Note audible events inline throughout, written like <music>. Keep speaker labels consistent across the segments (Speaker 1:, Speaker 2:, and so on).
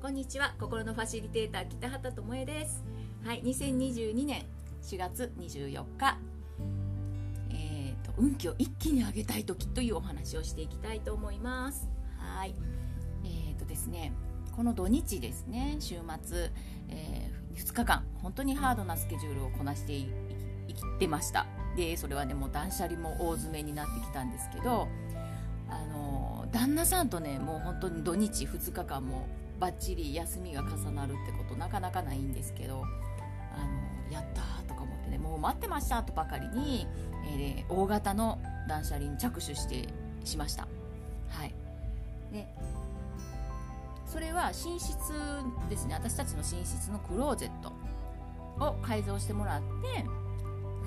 Speaker 1: こんにちは。心のファシリテーター北畑智恵です。はい2022年4月24日えーと、運気を一気に上げたい時というお話をしていきたいと思います。はい。えーとですねこの土日ですね週末、えー、2日間本当にハードなスケジュールをこなしていってました。でそれはねもう断捨離も大詰めになってきたんですけどあの旦那さんとねもう本当に土日2日間もバッチリ休みが重なるってことなかなかないんですけどあのやったとか思ってねもう待ってましたとばかりに、えー、大型の断捨離に着手してしました。はい。でそれは寝室ですね。私たちの寝室のクローゼットを改造してもらって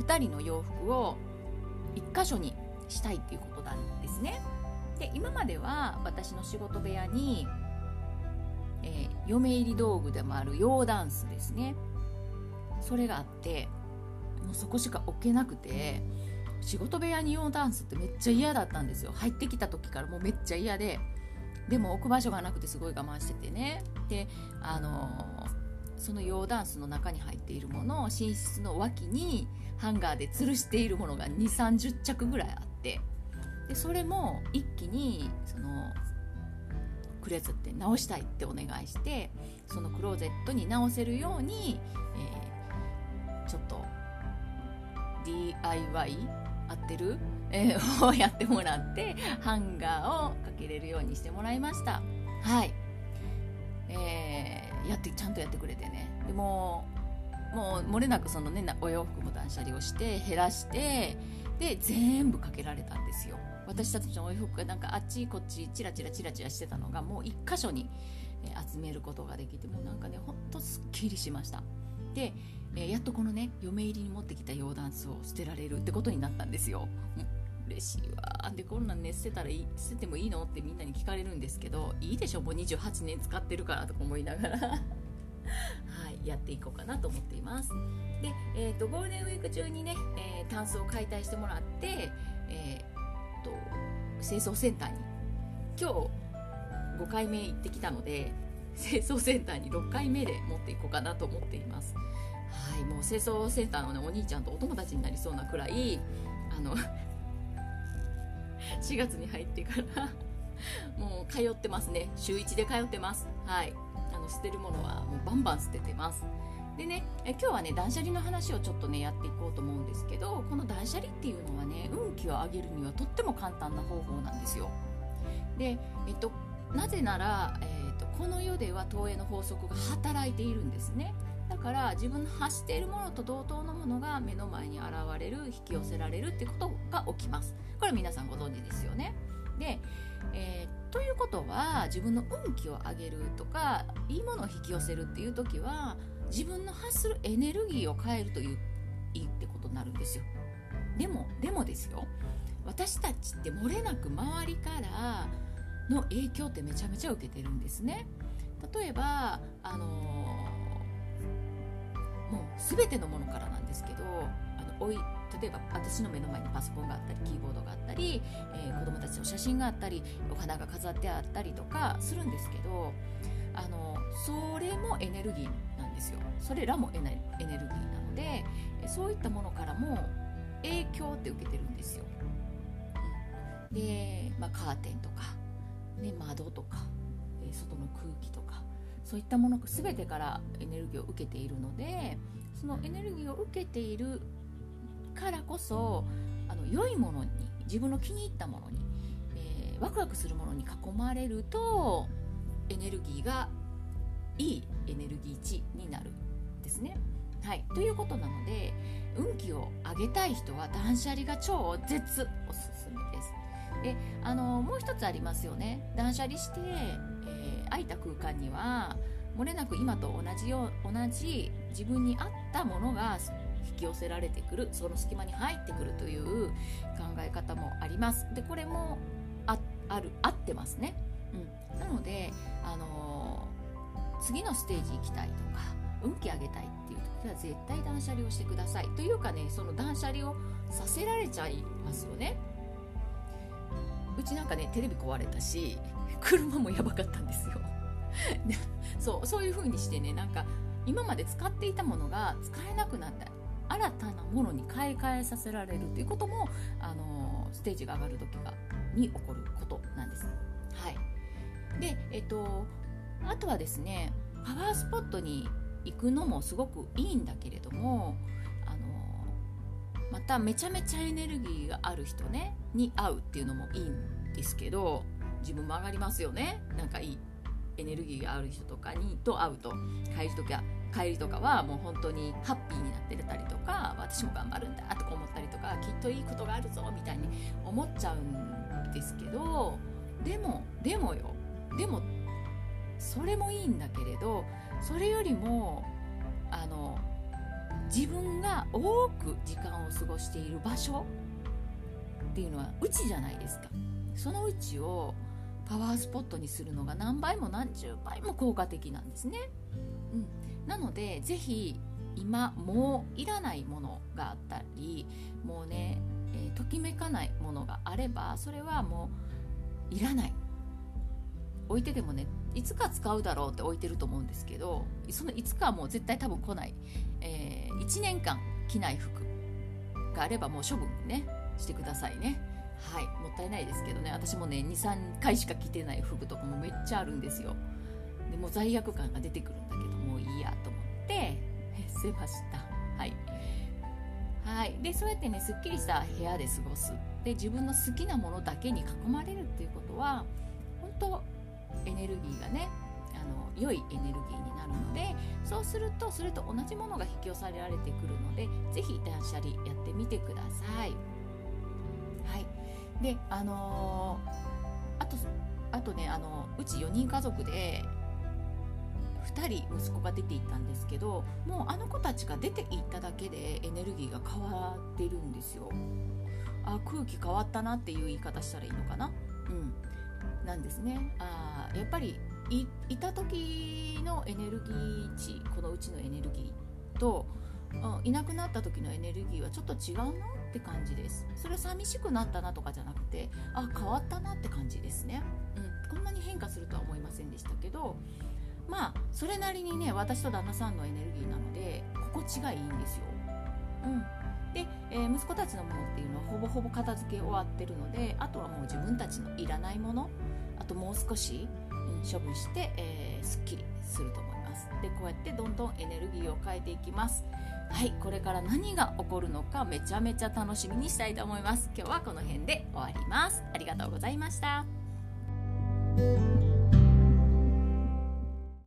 Speaker 1: 2人の洋服を1箇所にしたいっていうことなんですね。今までは私の仕事部屋に、えー、嫁入り道具でもある洋ダンスですね。それがあってもうそこしか置けなくて仕事部屋に洋ダンスってめっちゃ嫌だったんですよ。入ってきた時からもうめっちゃ嫌ででも置く場所がなくてすごい我慢しててね。であのー、その洋ダンスの中に入っているものを寝室の脇にハンガーで吊るしているものが2 3 0着ぐらいあって。でそれも一気にそのクレズって直したいってお願いしてそのクローゼットに直せるように、えー、ちょっと DIY 合ってる、<laughs> えー、をやってもらってハンガーをかけれるようにしてもらいました。はい。えー、やってちゃんとやってくれてね。でももう漏れなくそのねお洋服も断捨離をして減らしてで全部かけられたんですよ。私たちのお洋服がなんかあっちこっちチラチラチラチラしてたのがもう一箇所に、集めることができてもうなんかねほんとすっきりしました。で、やっとこのね嫁入りに持ってきた洋ダンスを捨てられるってことになったんですよ。嬉しいわ。でこんなんね捨てたらいい捨ててもいいの？ってみんなに聞かれるんですけどいいでしょ？もう28年使ってるからとか思いながら。はいやっていこうかなと思っています。で、えーと、ゴールデンウィーク中にね、えー、タンスを解体してもらって、えーと、清掃センターに今日5回目行ってきたので清掃センターに6回目で持っていこうかなと思っています。はいもう清掃センターの、ね、お兄ちゃんとお友達になりそうなくらいあの4月に入ってからもう通ってますね。週1で通ってます。はい。捨てるものはもうバンバン捨ててます。でねえ今日はね断捨離の話をちょっとねやっていこうと思うんですけどこの断捨離っていうのはね運気を上げるにはとっても簡単な方法なんですよ。でえっとなぜなら、えー、っとこの世では投影の法則が働いているんですね。だから自分の発しているものと同等のものが目の前に現れる引き寄せられるってことが起きます。これ皆さんご存知ですよね。で、えー、ということは自分の運気を上げるとかいいものを引き寄せるっていう時は自分の発するエネルギーを変えるといういいってことになるんですよ。でもでもですよ。私たちって漏れなく周りからの影響ってめちゃめちゃ受けてるんですね。例えばあのもう全てのものからなんですけどあのおい例えば私の目の前にパソコンがあったりキーボードがあったり、えー、子供たちの写真があったりお花が飾ってあったりとかするんですけどあのそれもエネルギーなんですよ。それらもエネエネルギーなのでそういったものからも影響って受けてるんですよ。で、まあ、カーテンとか、ね、窓とか、外の空気とかそういったもの全てからエネルギーを受けているのでそのエネルギーを受けているからこそあの良いものに自分の気に入ったものに、えー、ワクワクするものに囲まれるとエネルギーがいいエネルギー値になるんですね。はい、ということなので運気を上げたい人は断捨離が超絶おすすめです。であのもう一つありますよね断捨離して、えー、空いた空間には漏れなく今と同じよ同じ自分に合ったものが引き寄せられてくるその隙間に入ってくるという考え方もあります。でこれもあある合ってますね、うん、なので、あのー、次のステージ行きたいとか運気上げたいっていう時は絶対断捨離をしてください。というかねその断捨離をさせられちゃいますよね。うちなんかねテレビ壊れたし <laughs> 車もやばかったんですよ。<laughs> そうそういう風にしてねなんか今まで使っていたものが使えなくなった。新たなものに買い替えさせられるっていうこともあのステージが上がる時がに起こることなんです。はい、で、えっと、あとはですねパワースポットに行くのもすごくいいんだけれどもあのまためちゃめちゃエネルギーがある人ねに会うっていうのもいいんですけど自分も上がりますよね。なんかいいエネルギーがある人とかにと会うと帰りとか帰りとかはもう本当にハッピーになってたりとか私も頑張るんだとか思ったりとかきっといいことがあるぞみたいに思っちゃうんですけどでもでもよ。でもそれもいいんだけれどそれよりもあの自分が多く時間を過ごしている場所っていうのはうちじゃないですか。そのうちをパワースポットにするのが何倍も何十倍も効果的なんですね、うん、なのでぜひ今もういらないものがあったりもうね、えー、ときめかないものがあればそれはもういらない。置いててもねいつか使うだろうって置いてると思うんですけどそのいつかはもう絶対多分来ない、えー、1年間着ない服があればもう処分ねしてくださいね。はいもったいないですけどね。私もね23回しか着てない服とかもめっちゃあるんですよ。でも罪悪感が出てくるんだけどもういいやと思って捨てました。はい。はい。でそうやってねすっきりした部屋で過ごす。で自分の好きなものだけに囲まれるっていうことは本当エネルギーがねあの良いエネルギーになるのでそうするとそれと同じものが引き寄せられてくるので是非断捨離やってみてください。はい。であのー、あとあとねあのうち4人家族で2人息子が出ていったんですけどもうあの子たちが出ていっただけでエネルギーが変わってるんですよ。あ空気変わったなっていう言い方したらいいのかな？うん。なんですね。あやっぱりいいた時のエネルギー値このうちのエネルギーといなくなった時のエネルギーはちょっと違うなって感じです。それは寂しくなったなとかじゃなくてあ変わったなって感じですね、うん、こんなに変化するとは思いませんでしたけどまあそれなりにね私と旦那さんのエネルギーなので心地がいいんですよ、うん、で、えー、息子たちのものっていうのはほぼほぼ片付け終わってるのであとはもう自分たちのいらないものあともう少し、うん、処分して、えー、すっきりすると思います。でこうやってどんどんエネルギーを変えていきます。はいこれから何が起こるのかめちゃめちゃ楽しみにしたいと思います。今日はこの辺で終わります。ありがとうございました。